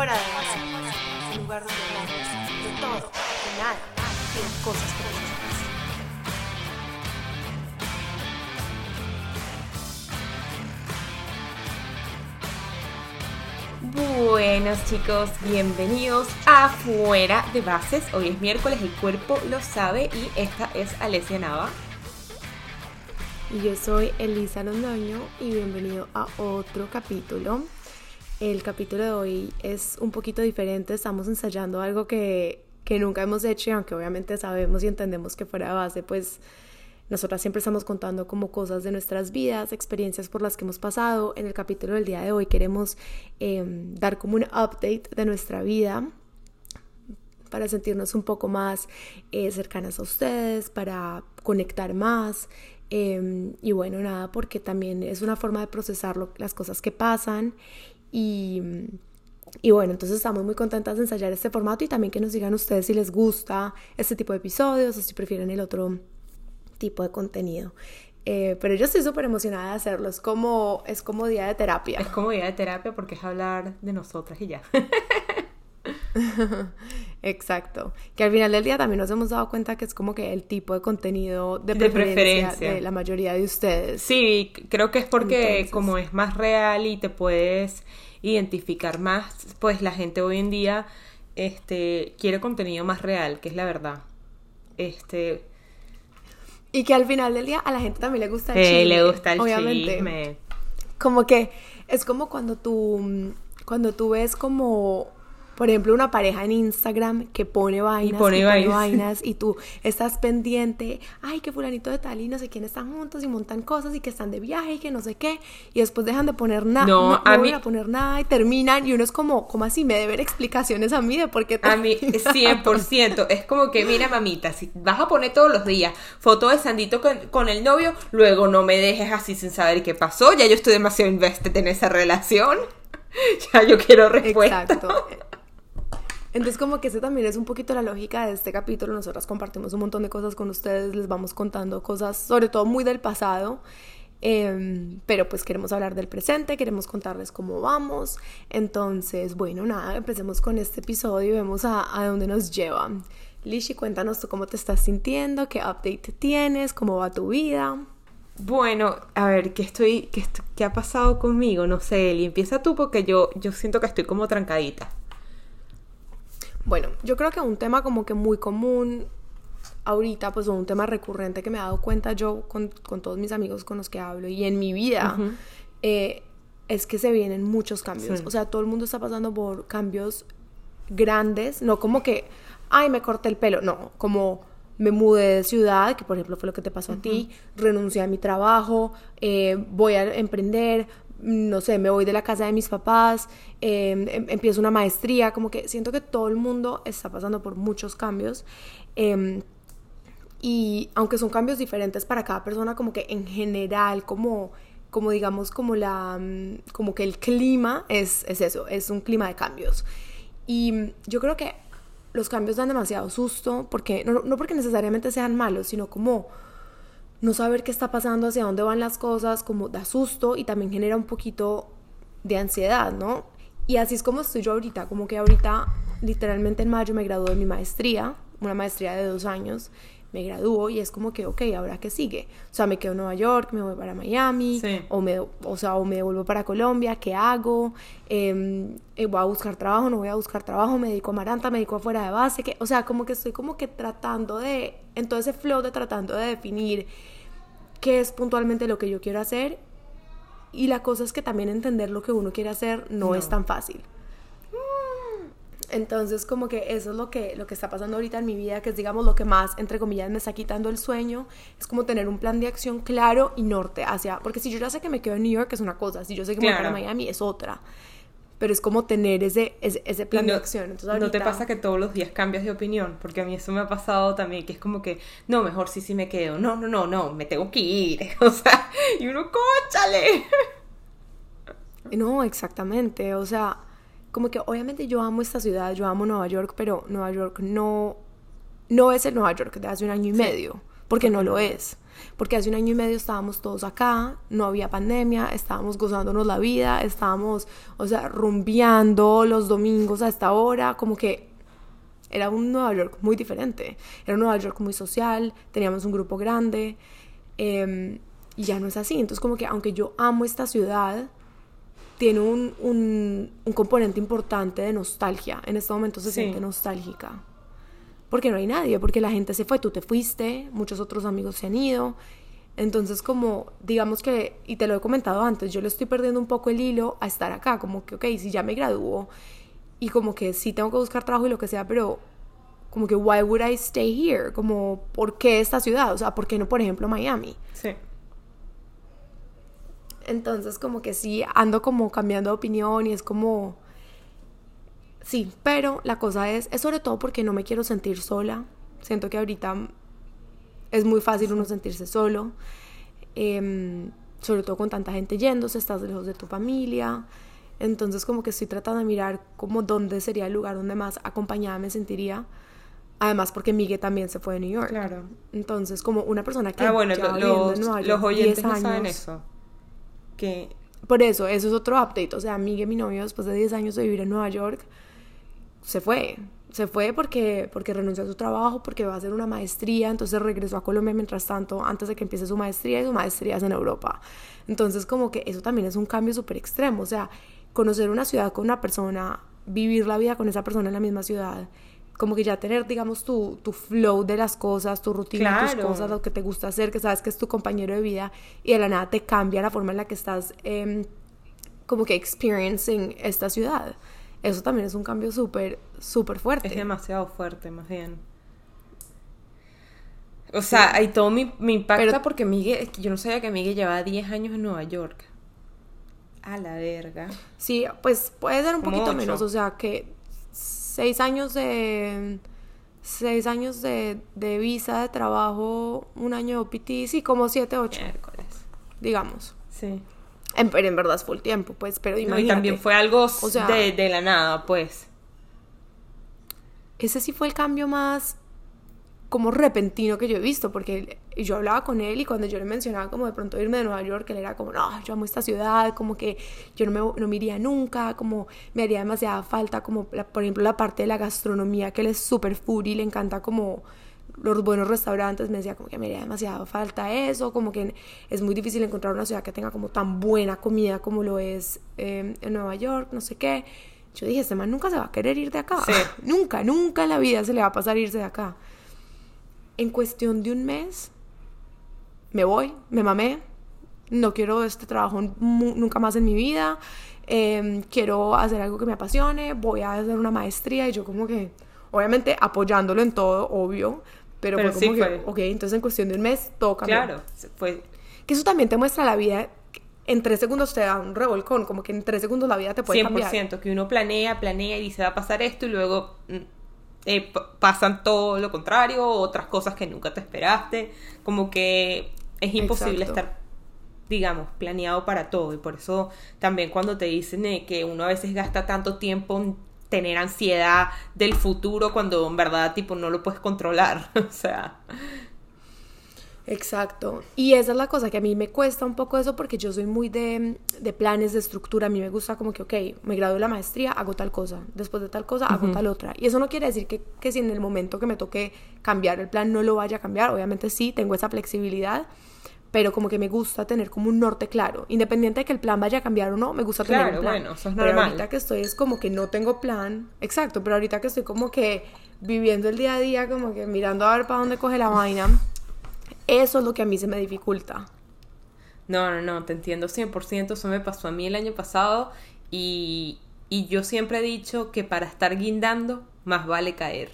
Fuera de base, un lugar donde hablamos de todo, de nada y de cosas Buenos chicos, bienvenidos a Fuera de Bases. Hoy es miércoles, el cuerpo lo sabe y esta es Alessia Nava. Y yo soy Elisa Londoño y bienvenido a otro capítulo. El capítulo de hoy es un poquito diferente, estamos ensayando algo que, que nunca hemos hecho y aunque obviamente sabemos y entendemos que fuera de base, pues nosotras siempre estamos contando como cosas de nuestras vidas, experiencias por las que hemos pasado. En el capítulo del día de hoy queremos em, dar como un update de nuestra vida para sentirnos un poco más eh, cercanas a ustedes, para conectar más. Em, y bueno, nada, porque también es una forma de procesar las cosas que pasan. Y, y bueno, entonces estamos muy contentas de ensayar este formato y también que nos digan ustedes si les gusta este tipo de episodios o si prefieren el otro tipo de contenido. Eh, pero yo estoy súper emocionada de hacerlo, es como, es como día de terapia. Es como día de terapia porque es hablar de nosotras y ya. Exacto. Que al final del día también nos hemos dado cuenta que es como que el tipo de contenido de preferencia de, la mayoría de ustedes. Sí, creo que es porque como es más real y te puedes identificar más, pues la gente hoy en día este quiere contenido más real, que es la verdad. Este y que al final del día a la gente también le gusta el chisme. le gusta el obviamente. Como que es como cuando tú cuando tú ves como por ejemplo, una pareja en Instagram que pone vainas, y pone, vainas. y tú estás pendiente, ay, que fulanito de tal y no sé quién están juntos y montan cosas y que están de viaje y que no sé qué, y después dejan de poner nada, no, no, a mí... a poner nada y terminan y uno es como, ¿cómo así? Me deben explicaciones a mí de por qué A mí, 100%, es como que, mira mamita, si vas a poner todos los días foto de Sandito con, con el novio, luego no me dejes así sin saber qué pasó, ya yo estoy demasiado invested en esa relación. ya yo quiero respuesta. Exacto. Entonces como que ese también es un poquito la lógica de este capítulo. Nosotras compartimos un montón de cosas con ustedes, les vamos contando cosas, sobre todo muy del pasado. Em, pero pues queremos hablar del presente, queremos contarles cómo vamos. Entonces, bueno, nada, empecemos con este episodio y vemos a, a dónde nos lleva. Lishi, cuéntanos tú cómo te estás sintiendo, qué update tienes, cómo va tu vida. Bueno, a ver, ¿qué, estoy, qué, qué ha pasado conmigo? No sé, Eli, empieza tú porque yo, yo siento que estoy como trancadita. Bueno, yo creo que un tema como que muy común ahorita, pues un tema recurrente que me he dado cuenta yo con, todos mis amigos con los que hablo y en mi vida, eh, es que se vienen muchos cambios. O sea, todo el mundo está pasando por cambios grandes, no como que, ay, me corté el pelo, no, como me mudé de ciudad, que por ejemplo fue lo que te pasó a ti, renuncié a mi trabajo, eh, voy a emprender, no sé, me voy de la casa de mis papás, em, em, empiezo una maestría, como que siento que todo el mundo está pasando por muchos cambios. Em, y aunque son cambios diferentes para cada persona, como que en general, como, como digamos, como la, mm, como que el clima es, es eso, es un clima de cambios. Y yo creo que los cambios dan demasiado susto, porque, no, no porque necesariamente sean malos, sino como no saber qué está pasando, hacia dónde van las cosas, como da susto y también genera un poquito de ansiedad, ¿no? Y así es como estoy yo ahorita, como que ahorita literalmente en mayo me gradué de mi maestría, una maestría de dos años, me graduó y es como que, ok, ¿ahora qué sigue? O sea, me quedo en Nueva York, me voy para Miami, o, me, o, sea, o me devuelvo para Colombia, ¿qué hago? Em, eh, ¿Voy a buscar trabajo? ¿No voy a buscar trabajo? ¿Me dedico a Maranta? ¿Me dedico afuera de base? que O sea, como que estoy como que tratando de, en todo ese flow de tratando de definir qué es puntualmente lo que yo quiero hacer y la cosa es que también entender lo que uno quiere hacer no. es tan fácil. Entonces, como que eso es lo que, lo que está pasando ahorita en mi vida, que es, digamos, lo que más, entre comillas, me está quitando el sueño. Es como tener un plan de acción claro y norte hacia... Porque si yo ya sé que me quedo en New York es una cosa, si yo sé que me voy a Miami es otra. Pero es como tener ese, ese, plan de acción. Entonces, ¿No te pasa que todos los días cambias de opinión? Porque a mí eso me ha pasado también, que es como que, no, mejor sí, sí me quedo. No, no, no, no, me tengo que ir. O sea, y uno, cóchale. No, exactamente. O sea como que obviamente yo amo esta ciudad, yo amo Nueva York, pero Nueva York no, no es el Nueva York de hace un año y medio. Porque no lo es. Porque hace un año y medio estábamos todos acá, no había pandemia, estábamos gozándonos la vida, estábamos, o sea, rumbeando los domingos a esta hora, como que era un Nueva York muy diferente. Era un Nueva York muy social, teníamos un grupo grande em, y ya no es así. Entonces como que aunque yo amo esta ciudad, tiene un, un, un componente importante de nostalgia. En este momento se Sí. siente nostálgica. Porque no hay nadie, porque la gente se fue, tú te fuiste, muchos otros amigos se han ido. Entonces, como, digamos que, y te lo he comentado antes, yo le estoy perdiendo un poco el hilo a estar acá, como que, ok, si ya me graduó y como que sí tengo que buscar trabajo y lo que sea, pero como que, why would I stay here? Como, ¿por qué esta ciudad? O sea, ¿por qué no, por ejemplo, Miami? Sí. Entonces, como que sí, ando como cambiando de opinión y es como... Sí, pero la cosa es, es sobre todo porque no me quiero sentir sola. Siento que ahorita es muy fácil uno sentirse solo. Em, sobre todo con tanta gente yéndose, estás lejos de tu familia. Entonces como que estoy tratando de mirar como dónde sería el lugar donde más acompañada me sentiría. Además porque Miguel también se fue de New York. Claro. Entonces como una persona que Ah, bueno, viviendo los, en Nueva los York oyentes 10 no saben años, eso. Que por eso, eso es otro update. O sea, Miguel, mi novio, después de 10 años de vivir en Nueva York, se fue. Se fue porque, porque renunció a su trabajo, porque va a hacer una maestría. Entonces regresó a Colombia mientras tanto, antes de que empiece su maestría, y su maestría es en Europa. Entonces, como que eso también es un cambio súper extremo. O sea, conocer una ciudad con una persona, vivir la vida con esa persona en la misma ciudad. Como que ya tener, digamos, tu, tu flow de las cosas, tu rutina, tus Claro. cosas, lo que te gusta hacer, que sabes que es tu compañero de vida y de la nada te cambia la forma en la que estás em, como que experiencing esta ciudad. Eso también es un cambio súper, súper fuerte. es demasiado fuerte, más bien. O sea, ahí todo me, me impacta Pero- porque Miguel, es que yo no sabía que Miguel llevaba 10 años en Nueva York. A la verga. Sí, pues puede ser un Como poquito ocho. menos, o sea que seis años de seis años de, de visa de trabajo, un año de OPT, sí, como siete, ocho, Miércoles. digamos. Sí. En, pero en verdad es full tiempo, pues, pero No, imagínate. y también fue algo sea- de, de la nada, pues. ese sí fue el cambio más como repentino que yo he visto, porque yo hablaba con él y cuando yo le mencionaba como de pronto irme de Nueva York, él era como, no, yo amo esta ciudad, como que yo no me, no me iría nunca, como me haría demasiada falta, como la- por ejemplo la parte de la gastronomía, que él es súper foodie, le encanta como los buenos restaurantes, me decía como que me haría demasiado falta eso, como que es muy difícil encontrar una ciudad que tenga como tan buena comida como lo es eh, en Nueva York, no sé qué. Yo dije, este man nunca se va a querer ir de acá. Sí. nunca, nunca en la vida se le va a pasar irse de acá. En cuestión de un mes, me voy, me mamé, no quiero este trabajo nunca más en mi vida, em, quiero hacer algo que me apasione, voy a hacer una maestría y yo como que, obviamente apoyándolo en todo, obvio, pero, Pero fue sí como que, fue. ok, entonces en cuestión de un mes todo cambió. Claro. Fue, Que eso también te muestra la vida, en tres segundos te da un revolcón, como que en tres segundos la vida te puede 100%, cambiar. que uno planea, planea y dice va a pasar esto y luego mm, eh, pasan todo lo contrario, otras cosas que nunca te esperaste, como que es imposible Exacto. estar, digamos, planeado para todo y por eso también cuando te dicen eh, que uno a veces gasta tanto tiempo en tener ansiedad del futuro cuando en verdad tipo no lo puedes controlar, o sea, Exacto. Y esa es la cosa que a mí me cuesta un poco eso porque yo soy muy de, de planes, de estructura. A mí me gusta como que, ok, me gradué de la maestría, hago tal cosa. Después de tal cosa, hago tal otra. Y eso no quiere decir que, que si en el momento que me toque cambiar el plan no lo vaya a cambiar. Obviamente sí, tengo esa flexibilidad. Pero como que me gusta tener como un norte claro. Independiente de que el plan vaya a cambiar o no, me gusta tener un plan. bueno, eso es Pero normal. ahorita que estoy es como que no tengo plan. Exacto, pero ahorita que estoy como que viviendo el día a día, como que mirando a ver para dónde coge la vaina. Eso es lo que a mí se me dificulta. No, no, no, te entiendo 100%, eso me pasó a mí el año pasado y, y yo siempre he dicho que para estar guindando más vale caer.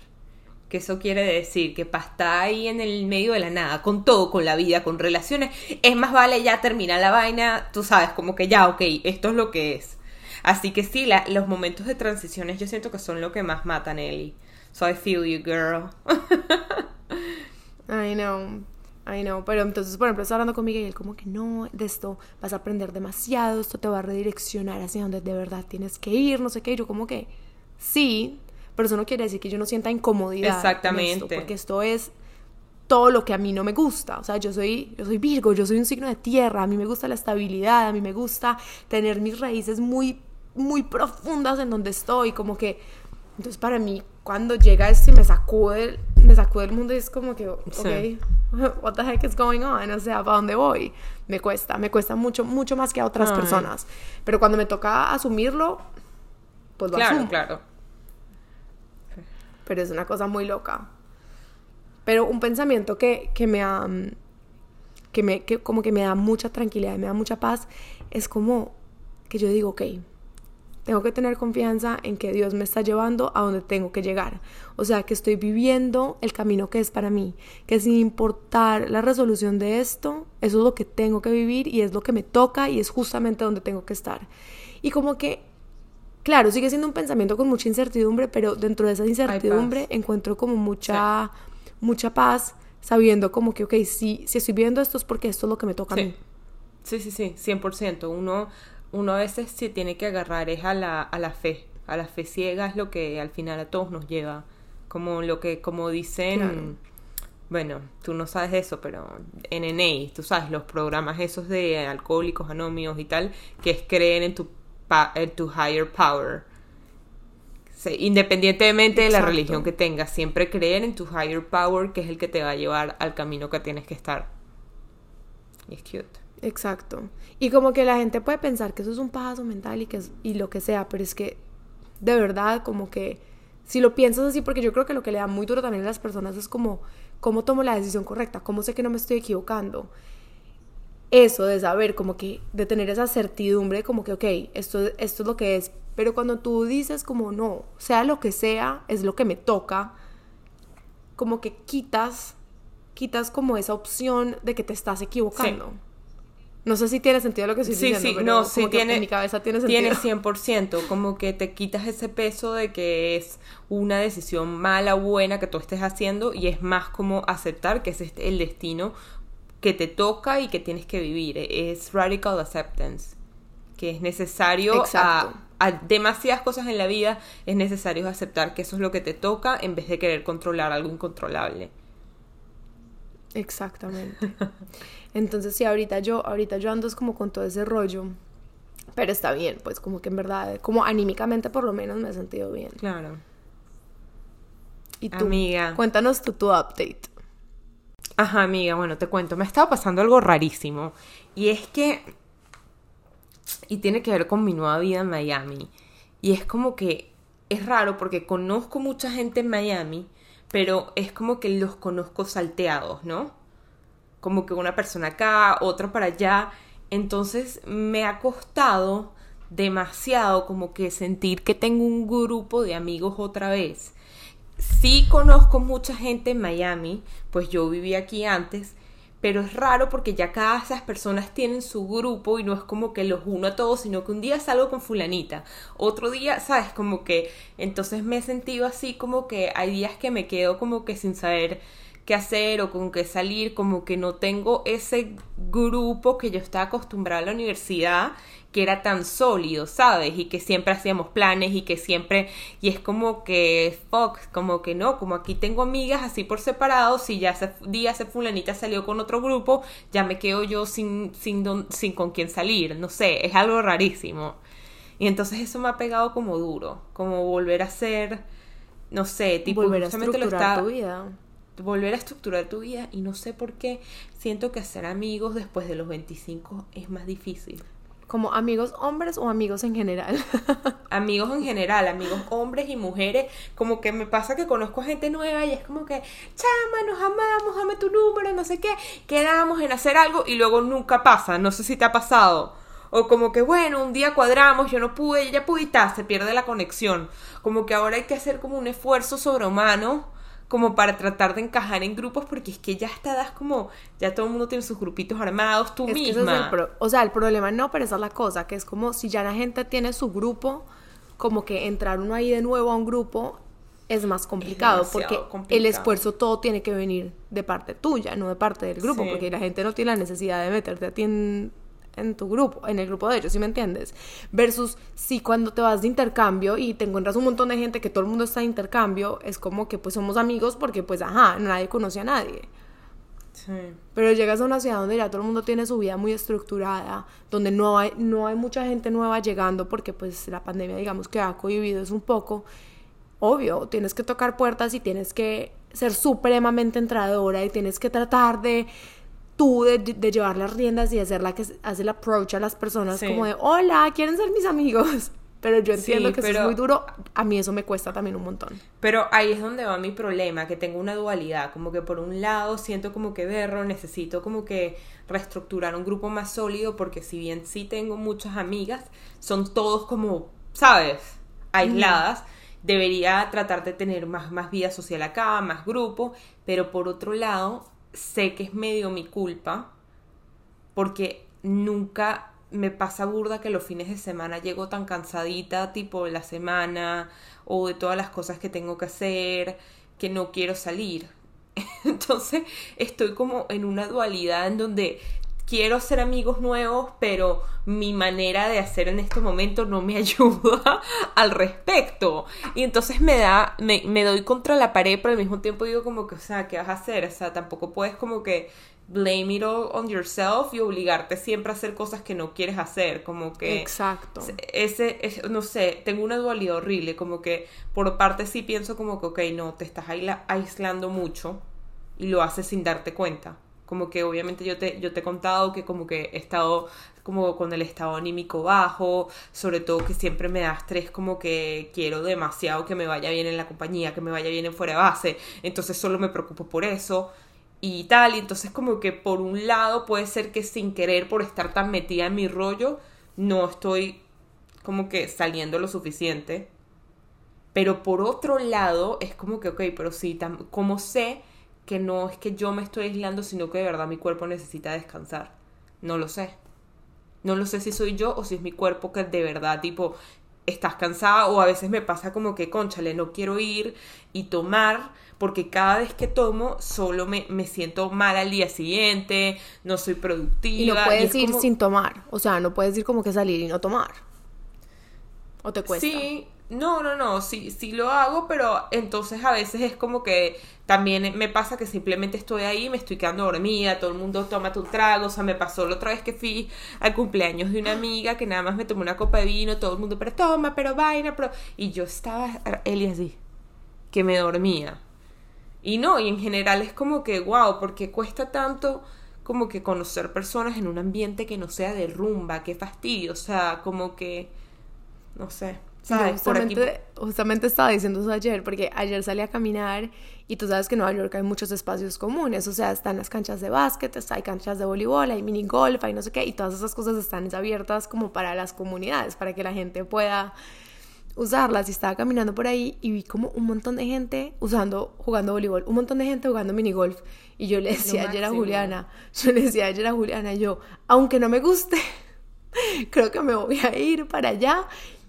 Que eso quiere decir que para estar ahí en el medio de la nada, con todo, con la vida, con relaciones, es más vale ya terminar la vaina, tú sabes, como que ya, ok, esto es lo que es. Así que sí, la- los momentos de transiciones yo siento que son lo que más matan, Ellie. So I feel you, girl. I know, I know. Pero entonces, por ejemplo, estaba hablando con Miguel como que no, de esto vas a aprender demasiado, esto te va a redireccionar hacia donde de verdad tienes que ir, no sé qué. Y yo como que sí, pero eso no quiere decir que yo no sienta incomodidad. en Exactamente. esto, porque esto es todo lo que a mí no me gusta. O sea, yo soy, yo soy Virgo, yo soy un signo de tierra, a mí me gusta la estabilidad, a mí me gusta tener mis raíces muy, muy profundas en donde estoy, como que... Entonces para mí, cuando llega esto y me sacude, me sacude el mundo y es como que, ok, Sí. what the heck is going on? O sea, ¿para dónde voy? Me cuesta, me cuesta mucho, mucho más que a otras Ay. personas. Pero cuando me toca asumirlo, pues lo Claro, asumo. claro. Pero es una cosa muy loca. Pero un pensamiento que, que me ha, mm, que me, que como que me da mucha tranquilidad y me da mucha paz, es como que yo digo, ok, tengo que tener confianza en que Dios me está llevando a donde tengo que llegar. O sea, que estoy viviendo el camino que es para mí, que sin importar la resolución de esto, eso es lo que tengo que vivir y es lo que me toca y es justamente donde tengo que estar. Y como que Claro, sigue siendo un pensamiento con mucha incertidumbre, pero dentro de esa incertidumbre encuentro como mucha, mucha paz, sabiendo como que, ok, si, si estoy viendo esto es porque esto es lo que me toca a Sí. mí. Sí, sí, sí, 100%. Uno, uno a veces se tiene que agarrar es a la, a la fe. A la fe ciega es lo que al final a todos nos lleva. Como lo que, como dicen, Claro. bueno, tú no sabes eso, pero NNA, tú sabes, los programas esos de alcohólicos anónimos y tal, que es creer en tu, pa- en tu higher power. Independientemente de la religión que tengas, siempre creer en tu higher power, que es el que te va a llevar al camino que tienes que estar. Y es cute. Exacto. Y como que la gente puede pensar que eso es un paso mental y que es- y lo que sea, pero es que de verdad como que si lo piensas así, porque yo creo que lo que le da muy duro también a las personas es como cómo tomo la decisión correcta, cómo sé que no me estoy equivocando. Eso de saber, como que de tener esa certidumbre, como que, ok, esto, esto es lo que es. Pero cuando tú dices como no, sea lo que sea, es lo que me toca, como que quitas, quitas como esa opción de que te estás equivocando. No sé si tiene sentido lo que estoy Sí, diciendo, sí, pero no, como sí que tiene. en mi cabeza tiene sentido. Tiene 100%, como que te quitas ese peso de que es una decisión mala o buena que tú estés haciendo y es más como aceptar que ese es el destino que te toca y que tienes que vivir. Es radical acceptance, que es necesario a, a demasiadas cosas en la vida, es necesario aceptar que eso es lo que te toca en vez de querer controlar algo incontrolable. Exactamente. Entonces, sí, ahorita yo, ahorita yo ando como con todo ese rollo. Pero está bien, pues como que en verdad, como anímicamente por lo menos me he sentido bien. Claro. Y tú, Amiga. cuéntanos tú tu update. Ajá, amiga, bueno, te cuento, me ha estado pasando algo rarísimo. Y es que. Y tiene que ver con mi nueva vida en Miami. Y es como que. Es raro porque conozco mucha gente en Miami, pero es como que los conozco salteados, ¿no? Como que una persona acá, otra para allá. Entonces me ha costado demasiado como que sentir que tengo un grupo de amigos otra vez. Sí conozco mucha gente en Miami, pues yo viví aquí antes, pero es raro porque ya cada esas personas tienen su grupo y no es como que los uno a todos, sino que un día salgo con fulanita, otro día, sabes, como que entonces me he sentido así como que hay días que me quedo como que sin saber qué hacer o con qué salir, como que no tengo ese grupo que yo estaba acostumbrada a la universidad, que era tan sólido, ¿sabes? Y que siempre hacíamos planes y que siempre, y es como que, fuck, como que no, como aquí tengo amigas así por separado, si ya ese día ese fulanita salió con otro grupo, ya me quedo yo sin, sin, don- sin con quién salir, no sé, es algo rarísimo. Y entonces eso me ha pegado como duro, como volver a ser, no sé, tipo, Volver a justamente lo estructurar estaba- tu vida. volver a estructurar tu vida y no sé por qué siento que hacer amigos después de los 25 es más difícil. Como amigos hombres o amigos en general. Amigos en general, amigos hombres y mujeres, como que me pasa que conozco a gente nueva y es como que, chama, nos amamos, dame tu número, no sé qué, quedamos en hacer algo y luego nunca pasa, no sé si te ha pasado. O como que, bueno, un día cuadramos, yo no pude, ella pude y ta, se pierde la conexión. Como que ahora hay que hacer como un esfuerzo sobrehumano como para tratar de encajar en grupos porque es que ya esta edad es como ya todo el mundo tiene sus grupitos armados tú Es que ese misma es el pro- o sea, el problema no, pero esa es la cosa, que es como si ya la gente tiene su grupo, como que entrar uno ahí de nuevo a un grupo es más complicado, porque el esfuerzo todo tiene que venir de parte tuya, no de parte del grupo, Sí. porque la gente no tiene la necesidad de meterte a ti en, en tu grupo, en el grupo de ellos, ¿sí me entiendes? Versus si cuando te vas de intercambio y te encuentras un montón de gente que todo el mundo está de intercambio, es como que pues somos amigos porque pues ajá, nadie conoce a nadie. Sí. Pero llegas a una ciudad donde ya todo el mundo tiene su vida muy estructurada, donde no hay, no hay mucha gente nueva llegando porque pues la pandemia digamos que ha cohibido es un poco. Obvio, tienes que tocar puertas y tienes que ser supremamente entradora y tienes que tratar de tú de, de llevar las riendas y hacer la que hace el approach a las personas Sí. como de hola, quieren ser mis amigos. Pero yo entiendo Sí, que eso es muy duro. A mí eso me cuesta también un montón. Pero ahí es donde va mi problema, que tengo una dualidad, como que por un lado siento como que berro, necesito como que reestructurar un grupo más sólido, porque si bien sí tengo muchas amigas, son todos como, ¿sabes? Aisladas. Debería tratar de tener más, más vida social acá, más grupo, pero por otro lado, sé que es medio mi culpa, porque nunca me pasa burda que los fines de semana llego tan cansadita, tipo de la semana o de todas las cosas que tengo que hacer, que no quiero salir. Entonces estoy como en una dualidad en donde quiero hacer amigos nuevos, pero mi manera de hacer en este momento no me ayuda al respecto. Y entonces me da, me, me doy contra la pared, pero al mismo tiempo digo como que, o sea, ¿qué vas a hacer? O sea, tampoco puedes como que blame it all on yourself y obligarte siempre a hacer cosas que no quieres hacer, como que Exacto. ese, es- no sé, tengo una dualidad horrible, como que por parte sí pienso como que, ok, no, te estás aisla- aislando mucho y lo haces sin darte cuenta. Como que obviamente yo te, yo te he contado que como que he estado como con el estado anímico bajo, sobre todo que siempre me da estrés como que quiero demasiado que me vaya bien en la compañía, que me vaya bien en fuera de base, entonces solo me preocupo por eso y tal, y entonces como que por un lado puede ser que sin querer por estar tan metida en mi rollo, no estoy como que saliendo lo suficiente. Pero por otro lado, es como que, ok, pero sí, tam- ¿cómo sé que no es que yo me estoy aislando, sino que de verdad mi cuerpo necesita descansar? No lo sé. No lo sé si soy yo o si es mi cuerpo que de verdad, tipo, estás cansada o a veces me pasa como que, conchale, no quiero ir y tomar porque cada vez que tomo solo me, me siento mal al día siguiente, no soy productiva. Y no puedes es ir como- sin tomar. O sea, no puedes ir como que salir y no tomar. ¿O te cuesta? Sí, no, no, no, sí, sí lo hago, pero entonces a veces es como que también me pasa que simplemente estoy ahí, me estoy quedando dormida, todo el mundo toma tu trago, o sea, me pasó la otra vez que fui al cumpleaños de una amiga que nada más me tomó una copa de vino, todo el mundo, pero toma, pero vaina, pero... Y yo estaba, y así, que me dormía. Y no, y en general es como que, wow, porque cuesta tanto como que conocer personas en un ambiente que no sea de rumba, qué fastidio, o sea, como que, no sé, ¿sabes? Por aquí- justamente, justamente estaba diciendo eso ayer, porque ayer salí a caminar y tú sabes que en Nueva York hay muchos espacios comunes, o sea, están las canchas de básquet, hay canchas de voleibol, hay mini golf, hay no sé qué, y todas esas cosas están abiertas como para las comunidades, para que la gente pueda usarlas. Y estaba caminando por ahí y vi como un montón de gente usando, jugando voleibol, un montón de gente jugando mini golf. Y yo le decía ayer a. Juliana, yo le decía ayer a Juliana, yo, aunque no me guste, creo que me voy a ir para allá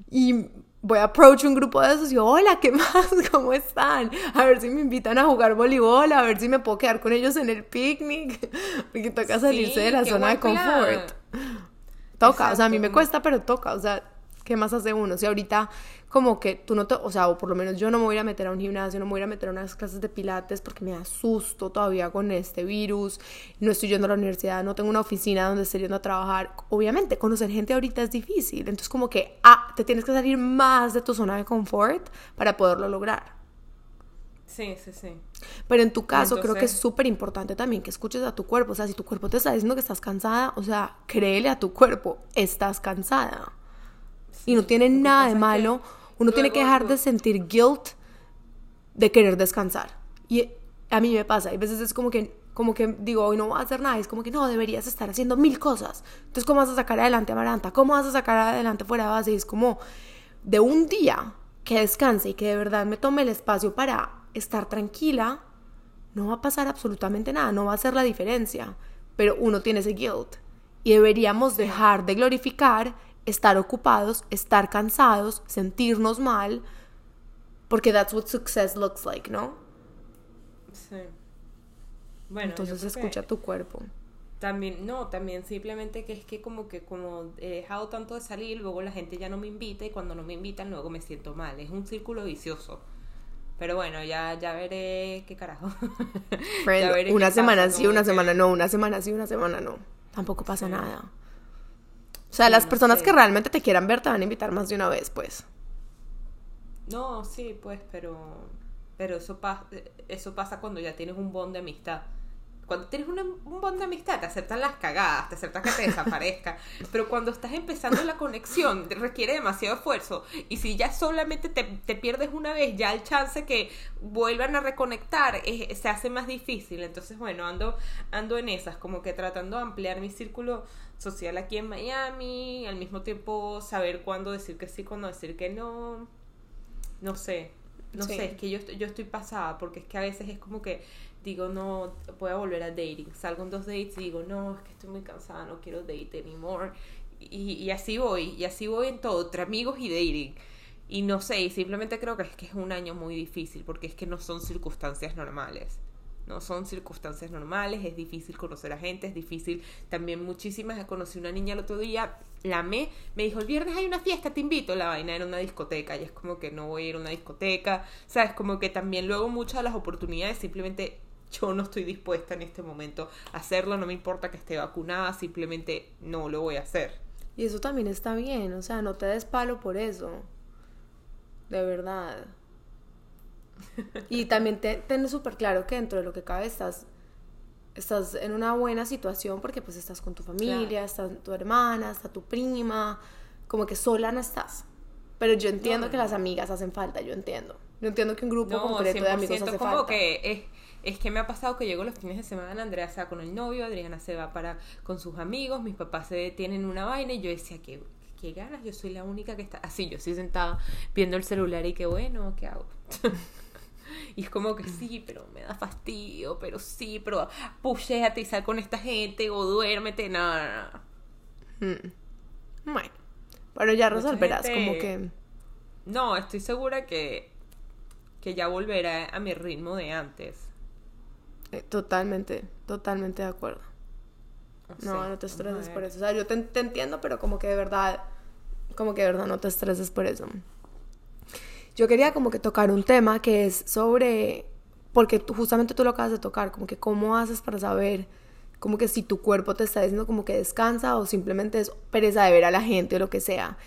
y voy a approach un grupo de esos y hola, ¿qué más? ¿Cómo están? A ver si me invitan a jugar voleibol, a ver si me puedo quedar con ellos en el picnic, porque toca salirse de la zona de plan. confort. Toca, o sea, a mí me cuesta, pero toca, o sea, ¿qué más hace uno? Si ahorita como que tú no te, o sea, o por lo menos yo no me voy a meter a un gimnasio, no me voy a meter a unas clases de pilates porque me asusto todavía con este virus, no estoy yendo a la universidad, no tengo una oficina donde estoy yendo a trabajar. Obviamente, conocer gente ahorita es difícil, entonces como que, ah, te tienes que salir más de tu zona de confort para poderlo lograr. Sí, sí, sí. Pero en tu caso creo que es súper importante también que escuches a tu cuerpo. O sea, si tu cuerpo te está diciendo que estás cansada, o sea, créele a tu cuerpo, estás cansada. Y no tiene nada de malo. Uno tiene que dejar de sentir guilt de querer descansar. Y a mí me pasa. Hay veces es como que, como que digo, hoy no voy a hacer nada. Es como que no, deberías estar haciendo mil cosas. Entonces, ¿cómo vas a sacar adelante a Maranta? ¿Cómo vas a sacar adelante fuera de base? Y es como de un día que descanse y que de verdad me tome el espacio para estar tranquila, no va a pasar absolutamente nada, no va a hacer la diferencia, pero uno tiene ese guilt y deberíamos dejar de glorificar estar ocupados, estar cansados, sentirnos mal, porque that's what success looks like, ¿no? Sí. Bueno, Entonces escucha tu cuerpo. También, no, también simplemente que es que como que como he dejado tanto de salir, luego la gente ya no me invita y cuando no me invitan luego me siento mal. Es un círculo vicioso. Pero bueno, ya, ya veré qué carajo. Friend, veré una qué semana pasa, sí, una que- semana no, una semana sí, una semana no. Tampoco pasa Sí. nada. O sea, Sí, las no personas sé. que realmente te quieran ver te van a invitar más de una vez, pues. No, sí, pues, pero. Pero eso, pasa eso pasa cuando ya tienes un bond de amistad. Cuando tienes una- un bond de amistad, te aceptan las cagadas, te aceptan que te desaparezca. pero cuando estás empezando la conexión, requiere demasiado esfuerzo. Y si ya solamente te, te pierdes una vez, ya el chance que vuelvan a reconectar es- se hace más difícil. Entonces, bueno, ando, ando en esas, como que tratando de ampliar mi círculo social aquí en Miami, al mismo tiempo saber cuándo decir que sí, cuándo decir que no. No sé, no Sí. sé, es que yo, estoy- yo estoy pasada porque es que a veces es como que digo, no, voy a volver a dating. Salgo en dos dates y digo, no, es que estoy muy cansada, no quiero date anymore. Y, y así voy, y así voy en todo, entre amigos y dating. Y no sé, y simplemente creo que es que es un año muy difícil porque es que no son circunstancias normales. No son circunstancias normales, es difícil conocer a gente, es difícil también muchísimas. Conocí una niña el otro día, la amé, me dijo, el viernes hay una fiesta, te invito. La vaina era una discoteca y es como que no voy a ir a una discoteca. ¿Sabes? Como que también luego muchas de las oportunidades simplemente yo no estoy dispuesta en este momento a hacerlo, no me importa que esté vacunada, simplemente no lo voy a hacer. Y eso también está bien, o sea, no te des palo por eso. De verdad. Y también te, ten súper claro que dentro de lo que cabe estás, estás en una buena situación porque pues estás con tu familia, Claro. está tu hermana, está tu prima, como que sola no estás. Pero yo entiendo No, que no. las amigas hacen falta, yo entiendo. Yo entiendo que un grupo No, concreto de amigos 100% hace como falta. que es, es que me ha pasado que llego los fines de semana, Andrea se va con el novio, Adriana se va para con sus amigos, mis papás se tienen una vaina y yo decía que qué ganas, yo soy la única que está así, yo estoy sentada viendo el celular y qué bueno, ¿qué hago? y es como que sí, pero me da fastidio, pero sí, pero pushéate y sal con esta gente o duérmete, no, no, no. Mm. Bueno, pero ya resolverás, gente- como que... No, estoy segura que, que ya volverá a mi ritmo de antes. eh, totalmente, totalmente de acuerdo. No, No, sé, no te estreses por eso. O sea, yo te, te entiendo, pero como que de verdad, como que de verdad no te estreses por eso. Yo quería como que tocar un tema que es sobre, porque justamente tú lo acabas de tocar, como que cómo haces para saber, como que si tu cuerpo te está diciendo como que descansa o simplemente es pereza de ver a la gente o lo que sea.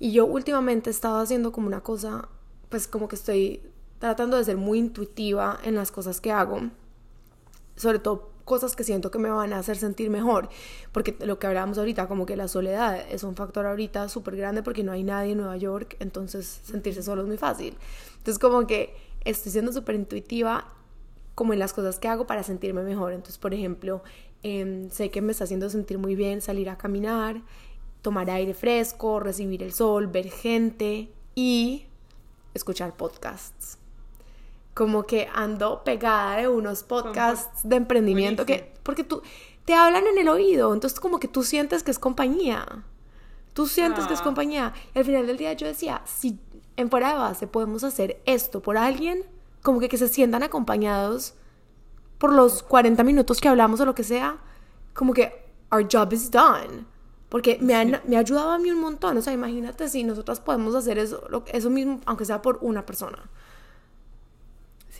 Y yo últimamente he estado haciendo como una cosa, pues como que estoy tratando de ser muy intuitiva en las cosas que hago sobre todo cosas que siento que me van a hacer sentir mejor, porque lo que hablábamos ahorita, como que la soledad es un factor ahorita súper grande porque no hay nadie en Nueva York, entonces sentirse solo es muy fácil. Entonces como que estoy siendo súper intuitiva como en las cosas que hago para sentirme mejor. Entonces, por ejemplo, em, sé que me está haciendo sentir muy bien salir a caminar, tomar aire fresco, recibir el sol, ver gente y escuchar podcasts como que ando pegada de unos podcasts de emprendimiento que porque tú te hablan en el oído, entonces como que tú sientes que es compañía. Tú sientes que es Ah. compañía. Y al final del día yo decía, si en fuera de base podemos hacer esto por alguien, como que que se sientan acompañados por los 40 minutos que hablamos o lo que sea, como que our job is done. Porque me, han- me ha ayudado a mí un montón. O sea, imagínate si nosotras podemos hacer eso, lo- eso mismo, aunque sea por una persona.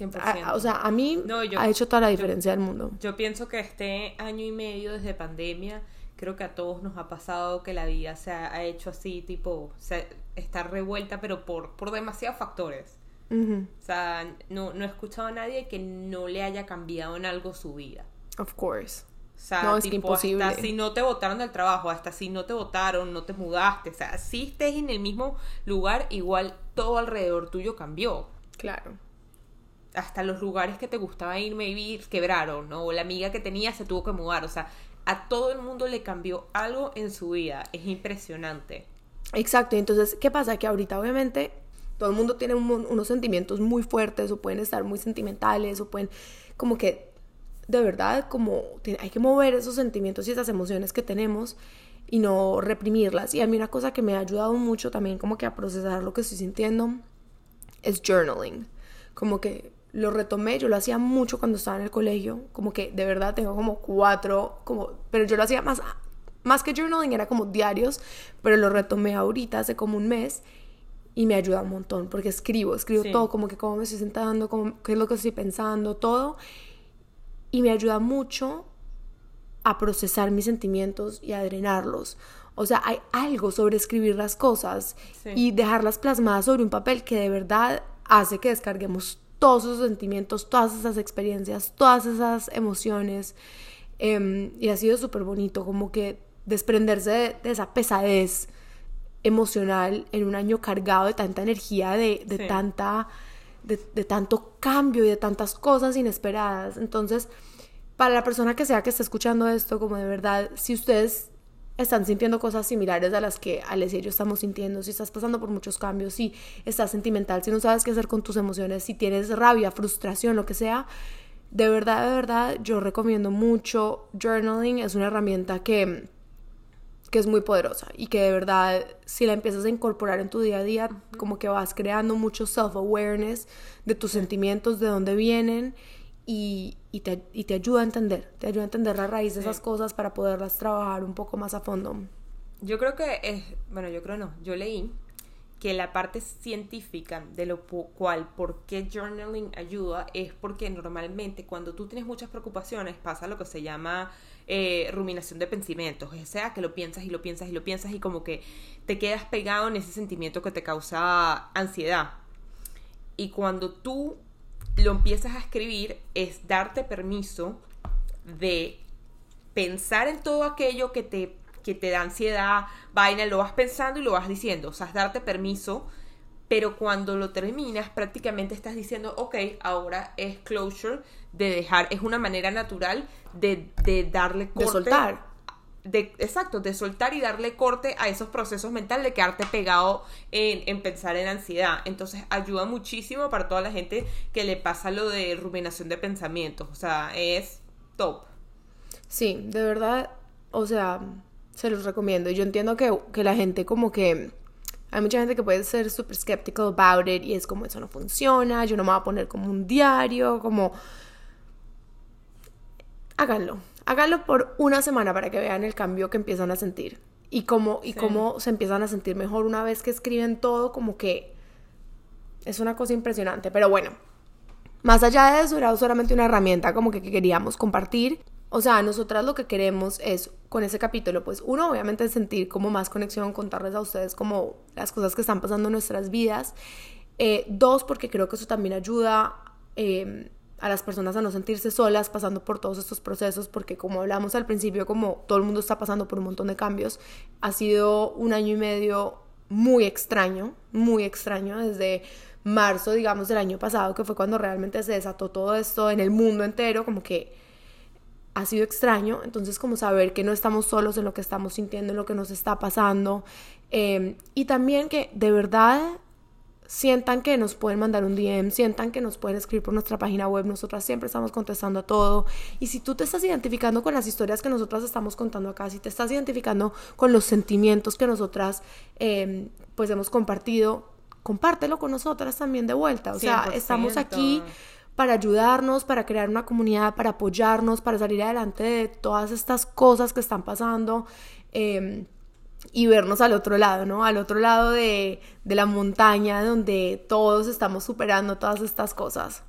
100%. A- a- o sea, a mí No, yo- ha hecho toda la yo- diferencia del mundo. Yo pienso que este año y medio desde pandemia, creo que a todos nos ha pasado que la vida se ha, ha hecho así, tipo, se, está revuelta, pero por, por demasiados factores. O sea, no, no he escuchado a nadie que no le haya cambiado en algo su vida. Of course. O sea, No, es que tipo, imposible. hasta si no te votaron del trabajo, hasta si no te votaron, no te mudaste, o sea, si estés en el mismo lugar, igual todo alrededor tuyo cambió. Claro. Hasta los lugares que te gustaba ir, maybe quebraron, ¿no? O la amiga que tenía se tuvo que mudar. O sea, a todo el mundo le cambió algo en su vida. Es impresionante. Exacto. Entonces, ¿qué pasa? Que ahorita, obviamente, todo el mundo tiene unos sentimientos muy fuertes, o pueden estar muy sentimentales, o pueden, como que, de verdad, como hay que mover esos sentimientos y esas emociones que tenemos y no reprimirlas. Y a mí una cosa que me ha ayudado mucho también, como que a procesar lo que estoy sintiendo, es journaling. Como que lo retomé, yo lo hacía mucho cuando estaba en el colegio, como que de verdad tengo como cuatro, como, pero yo lo hacía más, más que journaling, era como diarios, pero lo retomé ahorita, hace como un mes, y me ayuda un montón porque escribo, escribo Sí. todo, como que cómo me estoy sentando, cómo, qué es lo que estoy pensando, todo. Y me ayuda mucho a procesar mis sentimientos y a drenarlos. O sea, hay algo sobre escribir las cosas Sí. y dejarlas plasmadas sobre un papel que de verdad hace que descarguemos todos esos sentimientos, todas esas experiencias, todas esas emociones. Em, y ha sido súper bonito, como que desprenderse de, de esa pesadez emocional en un año cargado de tanta energía, de, de Sí. tanta, de, de tanto cambio y de tantas cosas inesperadas. Entonces, para la persona que sea que esté escuchando esto, como de verdad, si ustedes están sintiendo cosas similares a las que Alex y yo estamos sintiendo, si estás pasando por muchos cambios, si estás sentimental, si no sabes qué hacer con tus emociones, si tienes rabia, frustración, lo que sea, de verdad, de verdad, yo recomiendo mucho journaling. Es una herramienta que, que es muy poderosa y que de verdad, si la empiezas a incorporar en tu día a día, como que vas creando mucho self-awareness de tus sentimientos, de dónde vienen y, y te, y te ayuda a entender, te ayuda a entender la raíz de Sí. esas cosas para poderlas trabajar un poco más a fondo. Yo creo que es, bueno, yo creo no, yo leí que la parte científica de lo cual, por qué journaling ayuda, es porque normalmente cuando tú tienes muchas preocupaciones pasa lo que se llama eh, ruminación de pensamientos, o sea, que lo piensas y lo piensas y lo piensas y como que te quedas pegado en ese sentimiento que te causa ansiedad. Y cuando tú lo empiezas a escribir es darte permiso de pensar en todo aquello que te, que te da ansiedad, vaina, lo vas pensando y lo vas diciendo, o sea, es darte permiso, pero cuando lo terminas prácticamente estás diciendo, ok, ahora es closure, de dejar, es una manera natural de, de darle corte. De soltar. Exacto, de soltar y darle corte a esos procesos mentales de quedarte pegado en, en pensar en ansiedad. Entonces ayuda muchísimo para toda la gente que le pasa lo de ruminación de pensamientos. O sea, es top. Sí, de verdad, o sea, se los recomiendo. Yo entiendo que, que la gente como que... Hay mucha gente que puede ser súper skeptical about it y es como eso no funciona, yo no me voy a poner como un diario, como... Háganlo, háganlo por una semana para que vean el cambio que empiezan a sentir y cómo, y Sí. cómo se empiezan a sentir mejor una vez que escriben todo, como que es una cosa impresionante. Pero bueno, más allá de eso, era solamente una herramienta como que, que queríamos compartir. O sea, nosotras lo que queremos es, con ese capítulo, pues uno, obviamente sentir como más conexión, contarles a ustedes como las cosas que están pasando en nuestras vidas. Eh, dos, porque creo que eso también ayuda eh, a las personas a no sentirse solas pasando por todos estos procesos, porque como hablamos al principio, como todo el mundo está pasando por un montón de cambios, ha sido un año y medio muy extraño, muy extraño, desde marzo, digamos, del año pasado, que fue cuando realmente se desató todo esto en el mundo entero, como que ha sido extraño, entonces como saber que no estamos solos en lo que estamos sintiendo, en lo que nos está pasando, eh, y también que de verdad sientan que nos pueden mandar un DM, sientan que nos pueden escribir por nuestra página web, nosotras siempre estamos contestando a todo. Y si tú te estás identificando con las historias que nosotras estamos contando acá, si te estás identificando con los sentimientos que nosotras eh, pues hemos compartido, compártelo con nosotras también de vuelta. O sea, 100%. estamos aquí para ayudarnos, para crear una comunidad, para apoyarnos, para salir adelante de todas estas cosas que están pasando. eh, y vernos al otro lado, ¿no? Al otro lado de, de la montaña donde todos estamos superando todas estas cosas.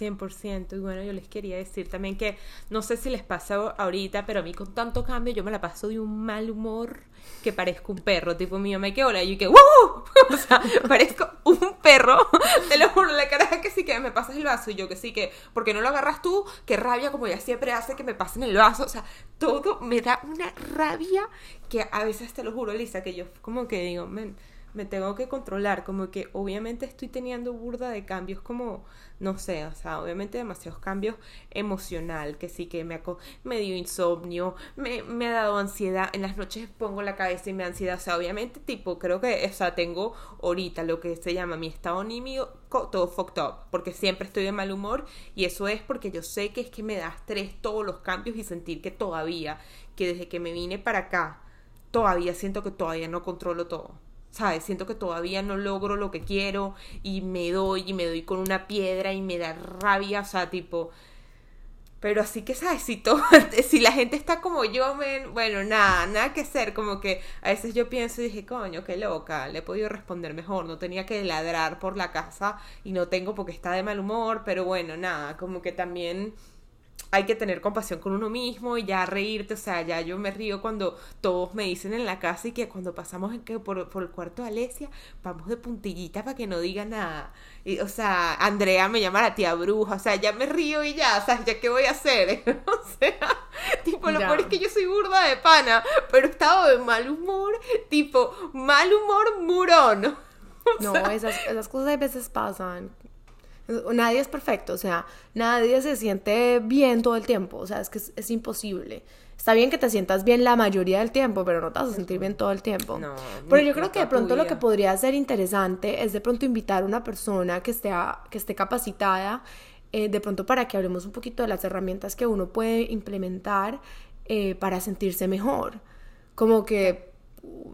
100%. Y bueno, yo les quería decir también que no sé si les pasa ahorita, pero a mí con tanto cambio yo me la paso de un mal humor que parezco un perro. Tipo, mi mamá que hola y yo que ¡Woo! O sea, parezco un perro. Te lo juro, la cara que sí que me pasas el vaso y yo que sí que, porque no lo agarras tú? Qué rabia, como ella siempre hace que me pasen el vaso. O sea, todo me da una rabia que a veces te lo juro, Lisa, que yo como que digo, "Men, me tengo que controlar, como que obviamente estoy teniendo burda de cambios como, no sé, o sea, obviamente demasiados cambios emocional, que sí que me, me dio insomnio, me, me ha dado ansiedad, en las noches pongo la cabeza y me da ansiedad, o sea, obviamente tipo, creo que, o sea, tengo ahorita lo que se llama mi estado anímico todo fucked up, porque siempre estoy de mal humor y eso es porque yo sé que es que me da estrés todos los cambios y sentir que todavía, que desde que me vine para acá, todavía siento que todavía no controlo todo. ¿Sabes? Siento que todavía no logro lo que quiero y me doy y me doy con una piedra y me da rabia, o sea, tipo, Pero así que, ¿sabes? Si, todo, si la gente está como yo, bueno, nada, nada que hacer. Como que a veces yo pienso y dije, coño, qué loca, le he podido responder mejor. No tenía que ladrar por la casa y no tengo porque está de mal humor. Pero bueno, nada, como que también hay que tener compasión con uno mismo y ya reírte, o sea, ya yo me río cuando todos me dicen en la casa y que cuando pasamos en que por, por el cuarto de Alesia, vamos de puntillita para que no diga nada. Y, o sea, Andrea me llama la tía bruja, o sea, ya me río y ya, o sea, ya qué voy a hacer. o sea, tipo, lo peor es que yo soy burda de pana, pero estaba de mal humor, tipo, mal humor murón. O No, esas, esas cosas a veces pasan. Nadie es perfecto, o sea, nadie se siente bien todo el tiempo, o sea, es que es, es imposible. Está bien que te sientas bien la mayoría del tiempo, pero no te vas a sentir bien todo el tiempo. No, pero yo creo que de pronto lo que podría ser interesante es de pronto invitar a una persona que esté, a- que esté capacitada, eh, de pronto para que hablemos un poquito de las herramientas que uno puede implementar eh, para sentirse mejor. Como que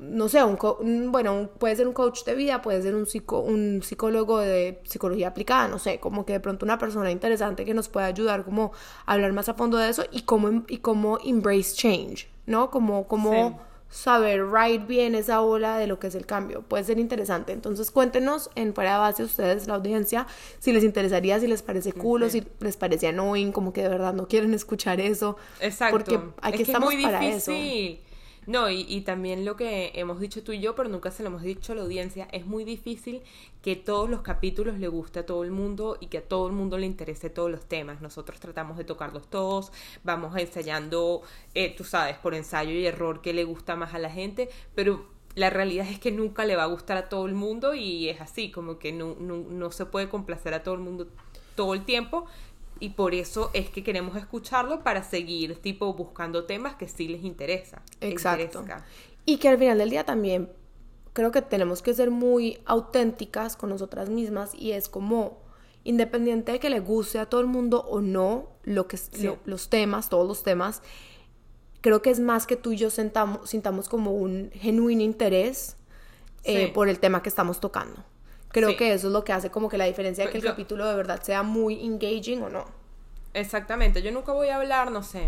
no sé, un co- un- bueno, un- puede ser un coach de vida, puede ser un, psico- un psicólogo de psicología aplicada, no sé, como que de pronto una persona interesante que nos pueda ayudar como a hablar más a fondo de eso y cómo, y cómo embrace change, ¿no? Como, como Sí. saber ride bien esa ola de lo que es el cambio. Puede ser interesante. Entonces cuéntenos en fuera de base ustedes, la audiencia, si les interesaría, si les parece cool o si les parece annoying, como que de verdad no quieren escuchar eso. Exacto. Porque aquí es que estamos es muy para eso. No, y, y también lo que hemos dicho tú y yo, pero nunca se lo hemos dicho a la audiencia, es muy difícil que todos los capítulos le guste a todo el mundo y que a todo el mundo le interese todos los temas. Nosotros tratamos de tocarlos todos, vamos ensayando, eh, tú sabes, por ensayo y error que le gusta más a la gente, pero la realidad es que nunca le va a gustar a todo el mundo y es así, como que no, no, no se puede complacer a todo el mundo todo el tiempo y por eso es que queremos escucharlo para seguir tipo buscando temas que sí les interesa. Exacto. interesa. Y que al final del día también creo que tenemos que ser muy auténticas con nosotras mismas y es como independiente de que le guste a todo el mundo o no lo que Sí. lo- los temas, todos los temas, creo que es más que tú y yo sentamos, sintamos como un genuino interés eh, por el tema que estamos tocando. Creo Sí. que eso es lo que hace como que la diferencia de que el Yo- capítulo de verdad sea muy engaging o no. Exactamente, yo nunca voy a hablar, no sé.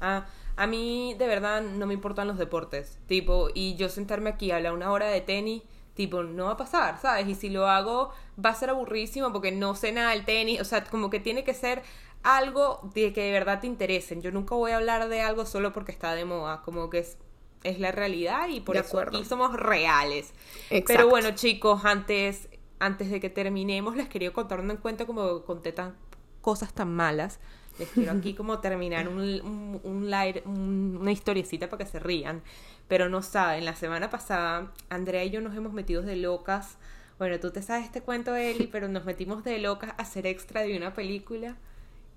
A, a mí de verdad no me importan los deportes, tipo, y yo sentarme aquí a hablar una hora de tenis, tipo, no va a pasar, ¿sabes? Y si lo hago va a ser aburrísimo porque no sé nada del tenis, o sea, como que tiene que ser algo de que de verdad te interesen. Yo nunca voy a hablar de algo solo porque está de moda, como que es, es la realidad y por De eso acuerdo. aquí somos reales. Exacto. Pero bueno, chicos, antes, antes de que terminemos, les quería contar un cuento como conté tan cosas tan malas. Les quiero aquí como terminar un, un, un light- un- una historiecita para que se rían. Pero no saben, la semana pasada Andrea y yo nos hemos metido de locas. Bueno, tú te sabes este cuento, Eli, pero nos metimos de locas a hacer extra de una película.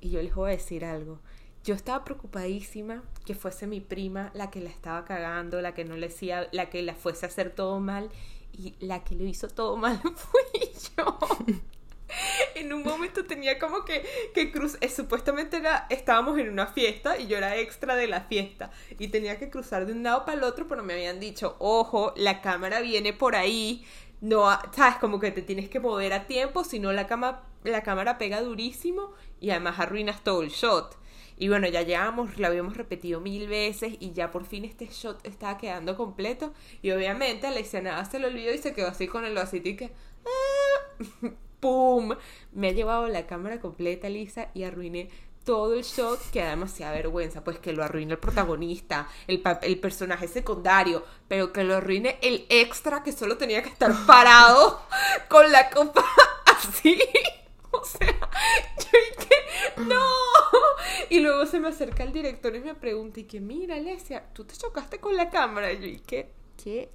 Y yo les voy a decir algo. Yo estaba preocupadísima que fuese mi prima la que la estaba cagando, la que no le decía, la que la fuese a hacer todo mal. Y la que lo hizo todo mal fui yo. en un momento tenía como que, que cruz, eh, supuestamente era, estábamos en una fiesta y yo era extra de la fiesta y tenía que cruzar de un lado para el otro, pero me habían dicho, ojo, la cámara viene por ahí, no, sabes, como que te tienes que mover a tiempo, si no la, cama, la cámara pega durísimo y además arruinas todo el shot. Y bueno, ya llevamos, lo habíamos repetido mil veces y ya por fin este shot estaba quedando completo. Y obviamente a la nada se lo olvidó y se quedó así con el vasito y que... ¡ah! ¡Pum! Me ha llevado la cámara completa, Lisa, y arruiné todo el shot que da demasiada vergüenza. Pues que lo arruine el protagonista, el, el personaje secundario, pero que lo arruine el extra que solo tenía que estar parado con la copa así. O sea, yo dije, no. Y luego se me acerca el director y me pregunta, y que mira, Alesia, tú te chocaste con la cámara. Y yo dije, qué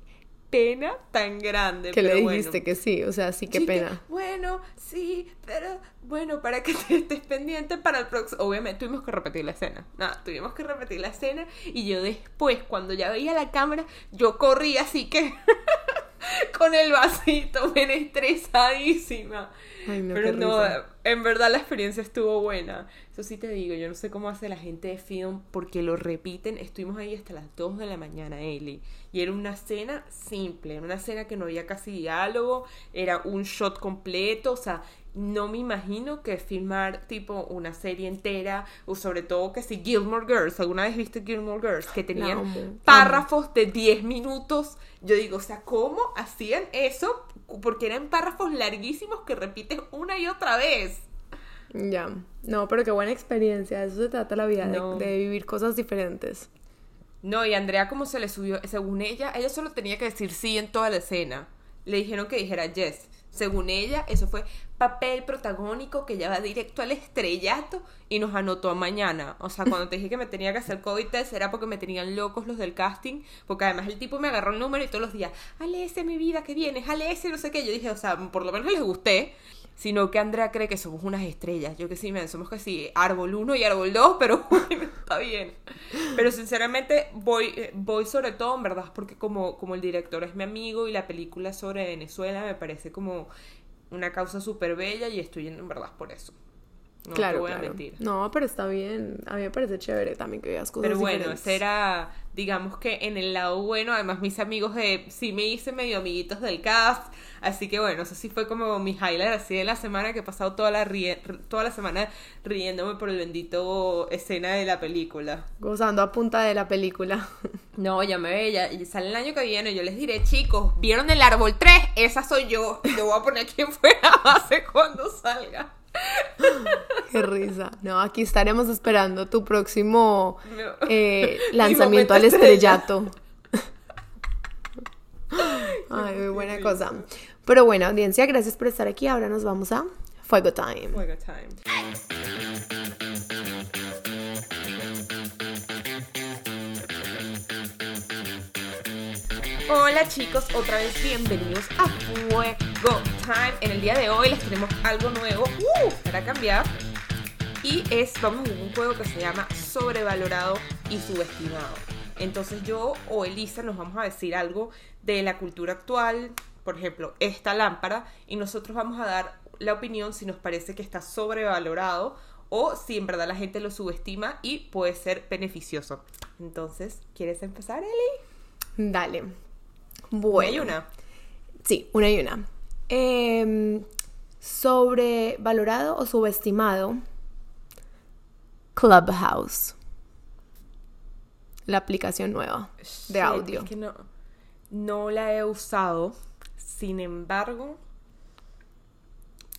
pena tan grande. Que le dijiste bueno. que sí, o sea, sí, qué que, pena. bueno, sí, pero bueno, para que te estés pendiente para el próximo. Obviamente tuvimos que repetir la escena. Nada, tuvimos que repetir la escena. Y yo después, cuando ya veía la cámara, yo corrí así que con el vasito, bien estresadísima. Ay, no, pero no, risa. en verdad la experiencia estuvo buena. Eso sí te digo, yo no sé cómo hace la gente de film porque lo repiten. Estuvimos ahí hasta las 2 de la mañana, Eli. Y era una cena simple, una cena que no había casi diálogo, era un shot completo, o sea, no me imagino que filmar tipo una serie entera o sobre todo que si Gilmore Girls, ¿alguna vez viste Gilmore Girls? Que tenían párrafos de 10 minutos. Yo digo, o sea, ¿cómo hacían eso? Porque eran párrafos larguísimos que repites una y otra vez. Ya. No, pero qué buena experiencia. Eso se trata la vida, de- de, vivir cosas diferentes. No, y Andrea como se le subió, según ella, ella solo tenía que decir sí en toda la escena. Le dijeron que dijera yes. Según ella, eso fue papel protagónico que ya va directo al estrellato y nos anotó a mañana. O sea, cuando te dije que me tenía que hacer COVID test era porque me tenían locos los del casting, porque además el tipo me agarró el número y todos los días, Ale ese mi vida que vienes, Ale ese no sé qué. Yo dije, o sea, por lo menos les gusté. Sino que Andrea cree que somos unas estrellas. Yo que sí, men, somos casi árbol 1 y árbol 2, pero está bien. Pero sinceramente voy, eh, voy sobre todo, en verdad, porque como, como el director es mi amigo y la película sobre Venezuela me parece como una causa súper bella y estoy en verdad por eso. No claro, te voy claro. a mentir. No, pero está bien. A mí me parece chévere también que veas cosas Pero bueno, diferentes. ese era, digamos que en el lado bueno, además mis amigos de, sí me hice medio amiguitos del cast, así que bueno, eso sí fue como mi highlight así de la semana que he pasado toda la, rie- toda la semana riéndome por el bendito escena de la película. Gozando a punta de la película. No, ya me ve, ya, ya sale el año que viene. Yo les diré, chicos, ¿vieron el árbol 3? Esa soy yo. Yo voy a poner quién fue la base cuando salga. Qué risa. No, aquí estaremos esperando tu próximo No. eh, Mi lanzamiento al estrella. estrellato. Ay, muy buena cosa. Pero bueno, audiencia, gracias por estar aquí. Ahora nos vamos a Fuego Time. Fuego time. Hola chicos, otra vez bienvenidos a Fuego Time. En el día de hoy les tenemos algo nuevo uh, para cambiar. Y es, vamos a jugar un juego que se llama sobrevalorado y subestimado. Entonces yo o Elisa nos vamos a decir algo de la cultura actual, por ejemplo, esta lámpara, y nosotros vamos a dar la opinión si nos parece que está sobrevalorado o si en verdad la gente lo subestima y puede ser beneficioso. Entonces, ¿quieres empezar, Eli? Dale. Bueno. Bueno. Hay una. Sí, una y una. Em, sobrevalorado o subestimado. Clubhouse. La aplicación nueva de audio. es que no, no la he usado. Sin embargo,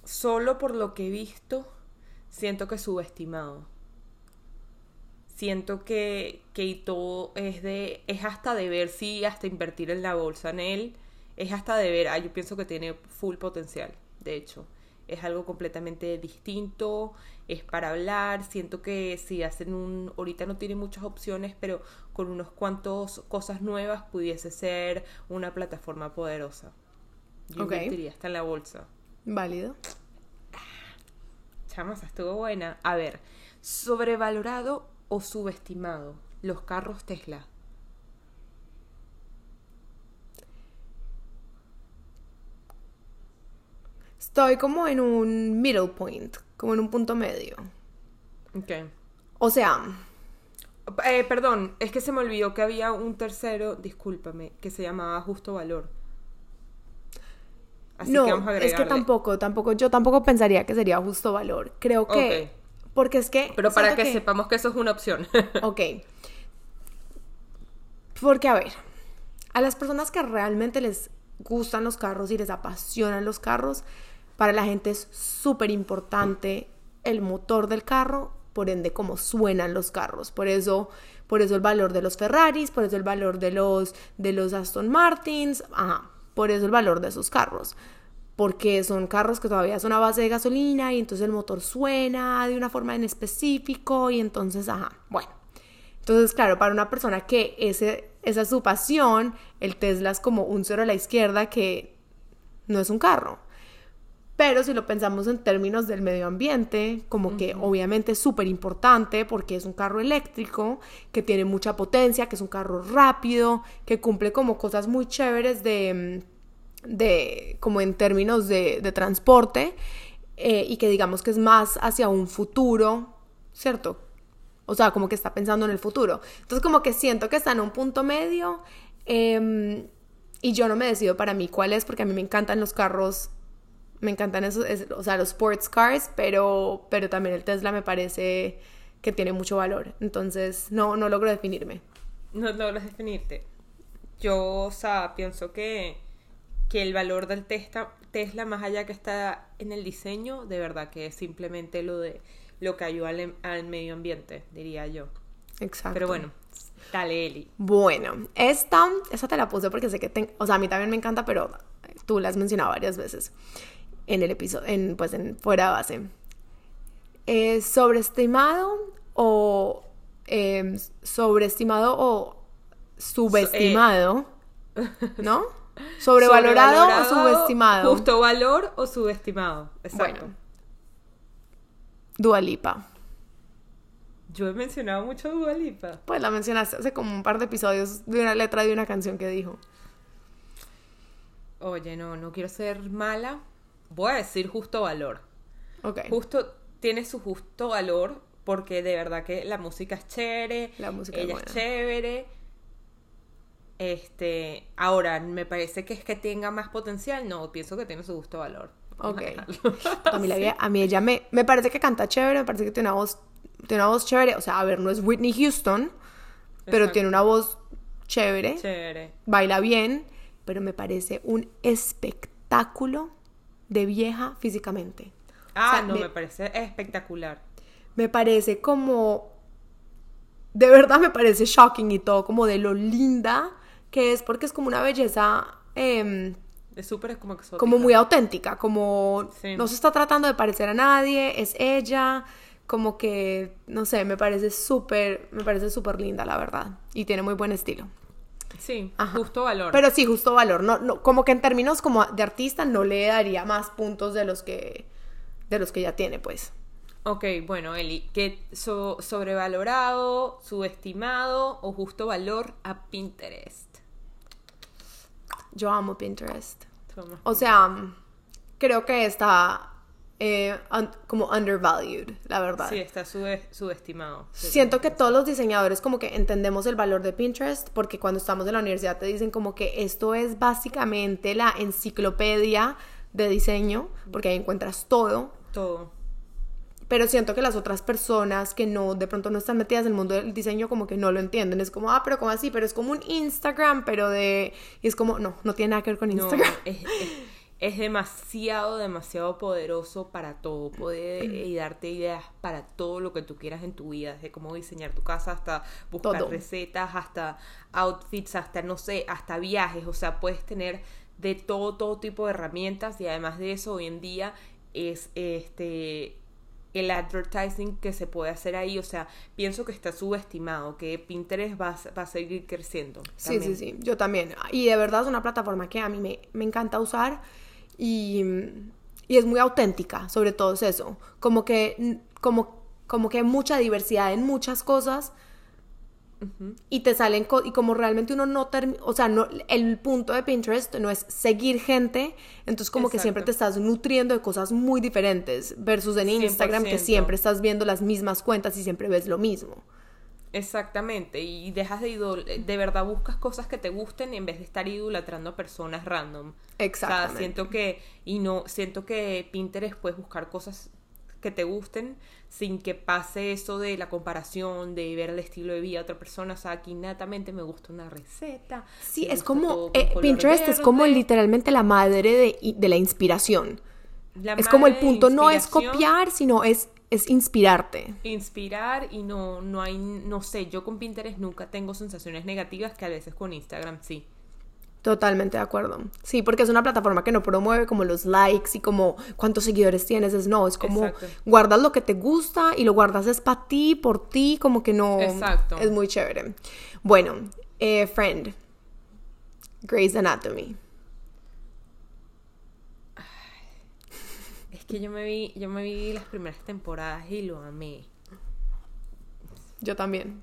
solo por lo que he visto, siento que es subestimado. Siento que, que todo es de. es hasta de ver si hasta invertir en la bolsa en él. Es hasta de ver. Ah, yo pienso que tiene full potencial, de hecho. Es algo completamente distinto, es para hablar. Siento que si hacen un. Ahorita no tiene muchas opciones, pero con unos cuantos cosas nuevas pudiese ser una plataforma poderosa. Yo Ok. invertiría hasta en la bolsa. Válido. Chamas, estuvo buena. A ver, sobrevalorado o subestimado los carros Tesla. Estoy como en un middle point, como en un punto medio. Ok. O sea, Eh, perdón, es que se me olvidó que había un tercero, discúlpame, que se llamaba Justo Valor. Así no, que vamos a es que tampoco, tampoco, yo tampoco pensaría que sería justo valor. Creo que, porque es que... Pero para siento que, sepamos que eso es una opción. Ok. Porque, a ver, a las personas que realmente les gustan los carros y les apasionan los carros, para la gente es súper importante el motor del carro, por ende cómo suenan los carros. Por eso, por eso el valor de los Ferraris, por eso el valor de los, de los Aston Martins, ajá, por eso el valor de esos carros. Porque son carros que todavía son a base de gasolina y entonces el motor suena de una forma en específico y entonces, ajá, bueno. Entonces, claro, para una persona que ese, esa es su pasión, el Tesla es como un cero a la izquierda que no es un carro. Pero si lo pensamos en términos del medio ambiente, como que obviamente es súper importante porque es un carro eléctrico, que tiene mucha potencia, que es un carro rápido, que cumple como cosas muy chéveres de, mm, de como en términos de, de transporte, eh, y que digamos que es más hacia un futuro, ¿cierto? O sea, como que está pensando en el futuro. Entonces, como que siento que está en un punto medio. em, y yo no me decido para mí cuál es, porque a mí me encantan los carros Me encantan esos, es- o sea, los sports cars, pero, pero también el Tesla me parece que tiene mucho valor. Entonces, no, no logro definirme. No logras definirte. Yo, o sea, pienso que, que el valor del Tesla, Tesla, más allá que está en el diseño, de verdad que es simplemente lo de lo que ayuda al, al medio ambiente, diría yo. Exacto. Pero bueno, dale, Eli. Bueno, esta, esta te la puse porque sé que, te- o sea, a mí también me encanta, pero tú la has mencionado varias veces en el episodio, en, pues en fuera de base. Eh, ¿Sobreestimado o eh, sobreestimado o subestimado? ¿No? ¿Sobrevalorado, o subestimado? Justo valor o subestimado. Exacto. Bueno. Dua Lipa. Yo he mencionado mucho Dua Lipa. Pues la mencionaste hace como un par de episodios de una letra de una canción que dijo. Oye, no, no quiero ser mala. Voy a decir justo valor. Ok. Justo tiene su justo valor porque de verdad que la música es chévere, La música es ella es chévere. Este, ahora me parece que es que tenga más potencial, no, pienso que tiene su justo valor. Ok. A mí, la vida- a mí ella me, me parece que canta chévere, me parece que tiene una voz, tiene una voz chévere. O sea, a ver, no es Whitney Houston, pero tiene una voz chévere, Chévere. baila bien, pero me parece un espectáculo de vieja físicamente. Ah, O sea, no, me- me parece espectacular. Me parece como... De verdad me parece shocking y todo, como de lo linda que es, porque es como una belleza... em, Es súper como exótica. como muy auténtica, como Sí. no se está tratando de parecer a nadie, es ella, como que, no sé, me parece súper, me parece súper linda, la verdad, y tiene muy buen estilo. Sí, Ajá. justo valor. Pero sí, justo valor, no, no, como que en términos como de artista no le daría más puntos de los que, de los que ya tiene, pues. Ok, bueno, Eli, ¿qué so- sobrevalorado, subestimado o justo valor a Pinterest? Yo amo Pinterest. Toma. O sea, creo que está eh, un- como undervalued, la verdad. Sí, está sube- subestimado. Siento que todos los diseñadores como que entendemos el valor de Pinterest porque cuando estamos en la universidad te dicen como que esto es básicamente la enciclopedia de diseño porque ahí encuentras todo. Todo. Pero siento que las otras personas que no, de pronto no están metidas en el mundo del diseño como que no lo entienden. Es como, ah, pero ¿cómo así? Pero es como un Instagram, pero de... Y es como, no, no tiene nada que ver con No, Instagram. es, es- es demasiado, demasiado poderoso para todo. Puede y darte ideas para todo lo que tú quieras en tu vida. Desde cómo diseñar tu casa hasta buscar Todo. recetas, hasta outfits, hasta, no sé, hasta viajes. O sea, puedes tener de todo, todo tipo de herramientas. Y además de eso, hoy en día es este el advertising que se puede hacer ahí, o sea, pienso que está subestimado, que Pinterest va, a- va a seguir creciendo. Sí, sí, sí, yo también. Y de verdad es una plataforma que a mí me, me encanta usar y, y es muy auténtica, sobre todo es eso. Como que, como, como que hay mucha diversidad en muchas cosas y te salen, co- y como realmente uno no termina, o sea, no, el punto de Pinterest no es seguir gente, entonces como que siempre te estás nutriendo de cosas muy diferentes versus en Instagram que 100%. siempre estás viendo las mismas cuentas y siempre ves lo mismo. Exactamente, y dejas de idol de verdad buscas cosas que te gusten en vez de estar idolatrando a personas random. Exactamente. O sea, siento que y no siento que Pinterest puedes buscar cosas que te gusten sin que pase eso de la comparación, de ver el estilo de vida de otra persona. O sea, aquí netamente me gusta una receta. Sí, es como, eh, Pinterest es como literalmente la madre de, de la inspiración. La es como el punto no es copiar, sino es, es inspirarte. inspirar y no, no hay, no sé, yo con Pinterest nunca tengo sensaciones negativas que a veces con Instagram sí. Totalmente de acuerdo. Sí, porque es una plataforma que no promueve como los likes y como cuántos seguidores tienes. Es no, es como Exacto. guardas lo que te gusta y lo guardas es para ti, por ti, como que no. Exacto. Es muy chévere. Bueno, eh, Friend. Grey's Anatomy. Que yo me vi, yo me vi las primeras temporadas y lo amé. Yo también.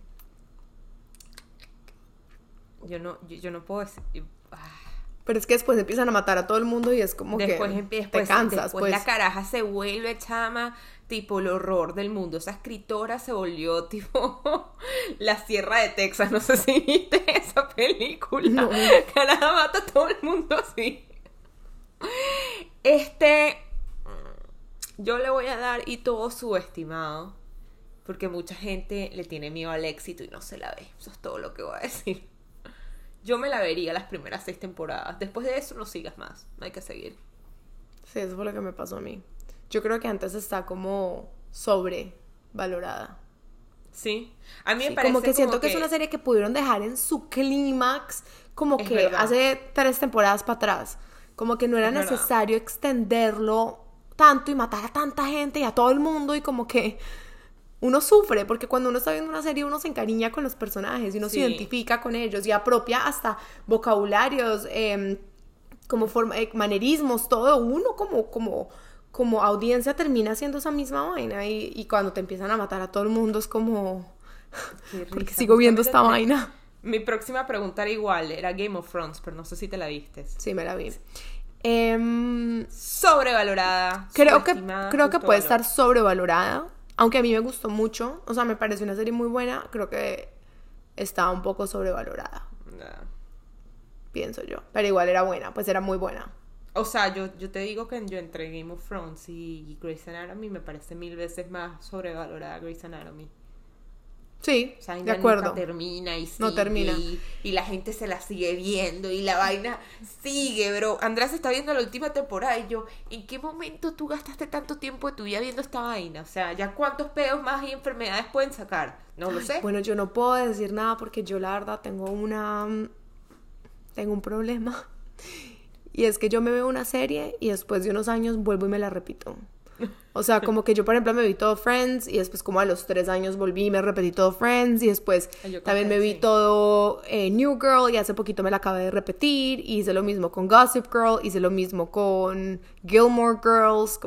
Yo no, yo, yo no puedo decir. ah. Pero es que después empiezan a matar a todo el mundo y es como Después, que empie- te después, cansas, después pues. la caraja se vuelve chama, tipo el horror del mundo. Esa escritora se volvió tipo la Sierra de Texas. No sé si viste esa película. No. Caraja mata a todo el mundo así. Este, Yo le voy a dar y todo subestimado. Porque mucha gente le tiene miedo al éxito y no se la ve. Eso es todo lo que voy a decir. Yo me la vería las primeras seis temporadas. Después de eso no sigas más. No hay que seguir. Sí, eso fue lo que me pasó a mí. Yo creo que antes está como sobrevalorada. Sí. A mí me Sí, parece como que siento que... es una serie que pudieron dejar en su clímax como Es que verdad. hace tres temporadas para atrás. Como que no era Es verdad. necesario extenderlo tanto y matar a tanta gente y a todo el mundo y como que uno sufre porque cuando uno está viendo una serie uno se encariña con los personajes y uno Sí. se identifica con ellos y apropia hasta vocabularios, em, como forma, eh, manerismos, todo uno como como como audiencia termina haciendo esa misma vaina y, y cuando te empiezan a matar a todo el mundo es como porque sigo viendo esta vaina. Mi próxima pregunta era igual, era Game of Thrones, pero no sé si te la viste. Sí, me la vi. Em, Sobrevalorada. creo que, creo que puede valor. estar sobrevalorada. Aunque a mí me gustó mucho. O sea, me parece una serie muy buena. Creo que está un poco sobrevalorada. Nah. Pienso yo. Pero igual era buena. Pues era muy buena. O sea, yo, yo te digo que yo entre Game of Thrones y Grey's Anatomy me parece mil veces más sobrevalorada Grey's Anatomy. Sí, O sea, de acuerdo. nunca termina y No sigue termina. Y, y la gente se la sigue viendo y la vaina sigue, bro. Andrés está viendo la última temporada y yo, ¿en qué momento tú gastaste tanto tiempo de tu vida viendo esta vaina? O sea, ¿ya cuántos pedos más y enfermedades pueden sacar? No lo sé. Bueno, yo no puedo decir nada porque yo la verdad tengo una... Tengo un problema. Y es que yo me veo una serie y después de unos años vuelvo y me la repito. O sea, como que yo, por ejemplo, me vi todo Friends y después como a los tres años volví y me repetí todo Friends y después yo también me vi sí. todo eh, New Girl y hace poquito me la acabé de repetir. Y hice lo mismo con Gossip Girl, hice lo mismo con Gilmore Girls.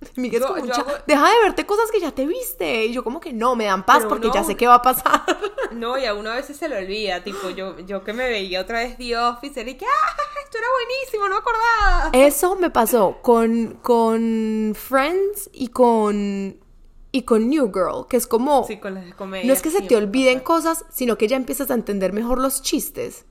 Miguel, es Yo- como, yo "Ya, hago- deja de verte cosas que ya te viste. Y yo como que no, me dan paz Pero porque ya sé qué va a pasar. No, y a uno a veces se le olvida, tipo, yo, yo que me veía otra vez The Office, y que, ¡ah! Esto era buenísimo, no me acordaba. Eso me pasó con, con Friends y con, y con New Girl, que es como... Sí, con las de comedia. no es que se te olviden cosas, sino que ya empiezas a entender mejor los chistes.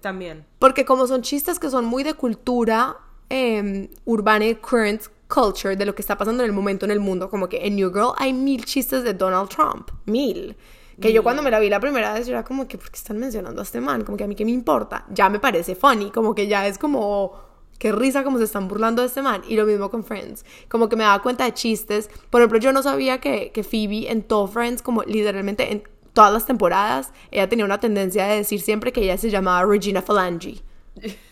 También. Porque como son chistes que son muy de cultura eh, urbana y current culture, de lo que está pasando en el momento en el mundo, como que en New Girl hay mil chistes de Donald Trump, mil. Que yo cuando me la vi la primera vez, yo era como que, ¿por qué están mencionando a este man? Como que a mí qué me importa. Ya me parece funny, como que ya es como, qué risa como se están burlando de este man. Y lo mismo con Friends. Como que me daba cuenta de chistes. Por ejemplo, yo no sabía que, que Phoebe en todo Friends, como literalmente en todas las temporadas, ella tenía una tendencia de decir siempre que ella se llamaba Regina Phalange.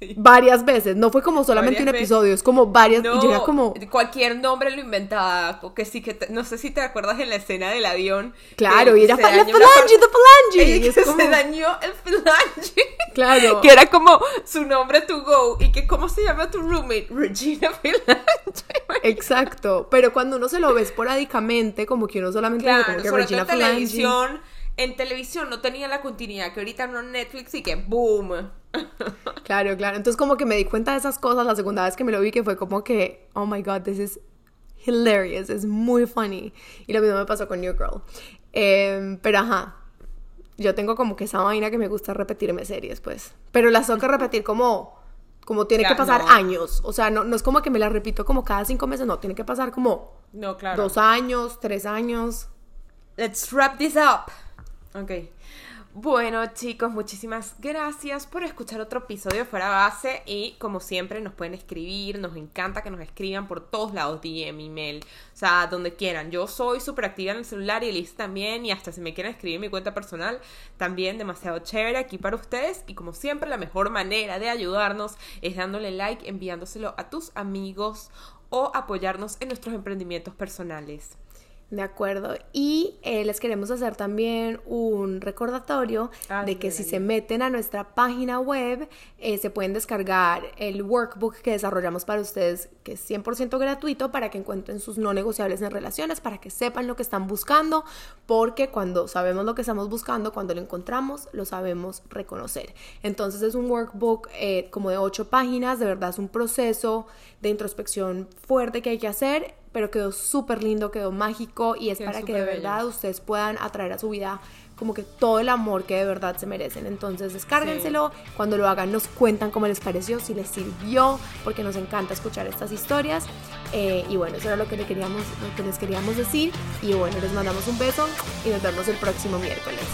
Sí. Varias veces, no fue como solamente Varias un episodio, es como varias, y yo era como, cualquier nombre lo inventaba, porque sí que, te- no sé si te acuerdas en la escena del avión. claro, y ella la parte- the Phalange, y y es que como- se dañó el phalange. Claro. que era como su nombre to go, y que cómo se llama tu roommate, Regina Phalange. exacto, pero cuando uno se lo ve esporádicamente, como que uno solamente Claro, como que sobre Regina todo en televisión, en televisión no tenía la continuidad que ahorita no Netflix y que boom. claro, claro, entonces como que me di cuenta de esas cosas la segunda vez que me lo vi, que fue como que, oh my god, this is hilarious, es muy funny, y lo mismo me pasó con New Girl, Em, pero ajá, yo tengo como que esa vaina que me gusta repetirme series, pues. Pero las tengo que repetir como, como tiene que pasar no. años. O sea, no, no es como que me las repito como cada cinco meses, no, tiene que pasar como No, claro. dos años, tres años. Let's wrap this up. Ok. Bueno, chicos, muchísimas gracias por escuchar otro episodio Fuera Base. Y como siempre, nos pueden escribir. Nos encanta que nos escriban por todos lados: DM, email, o sea, donde quieran. Yo soy súper activa en el celular y Elise también. Y hasta si me quieren escribir mi cuenta personal, también demasiado chévere aquí para ustedes. Y como siempre, la mejor manera de ayudarnos es dándole like, enviándoselo a tus amigos o apoyarnos en nuestros emprendimientos personales. De acuerdo. Y eh, les queremos hacer también un recordatorio de que si se meten a nuestra página web, eh, se pueden descargar el workbook que desarrollamos para ustedes, que es 100% gratuito, para que encuentren sus no negociables en relaciones, para que sepan lo que están buscando, porque cuando sabemos lo que estamos buscando, cuando lo encontramos, lo sabemos reconocer. Entonces es un workbook eh, como de 8 páginas, de verdad es un proceso de introspección fuerte que hay que hacer pero quedó súper lindo, quedó mágico y es Quedó para que de bello. verdad ustedes puedan atraer a su vida como que todo el amor que de verdad se merecen. Entonces descárguenselo, cuando lo hagan nos cuentan cómo les pareció, si les sirvió, porque nos encanta escuchar estas historias. Eh, y bueno, eso era lo que, le queríamos, lo que les queríamos decir. Y bueno, les mandamos un beso y nos vemos el próximo miércoles.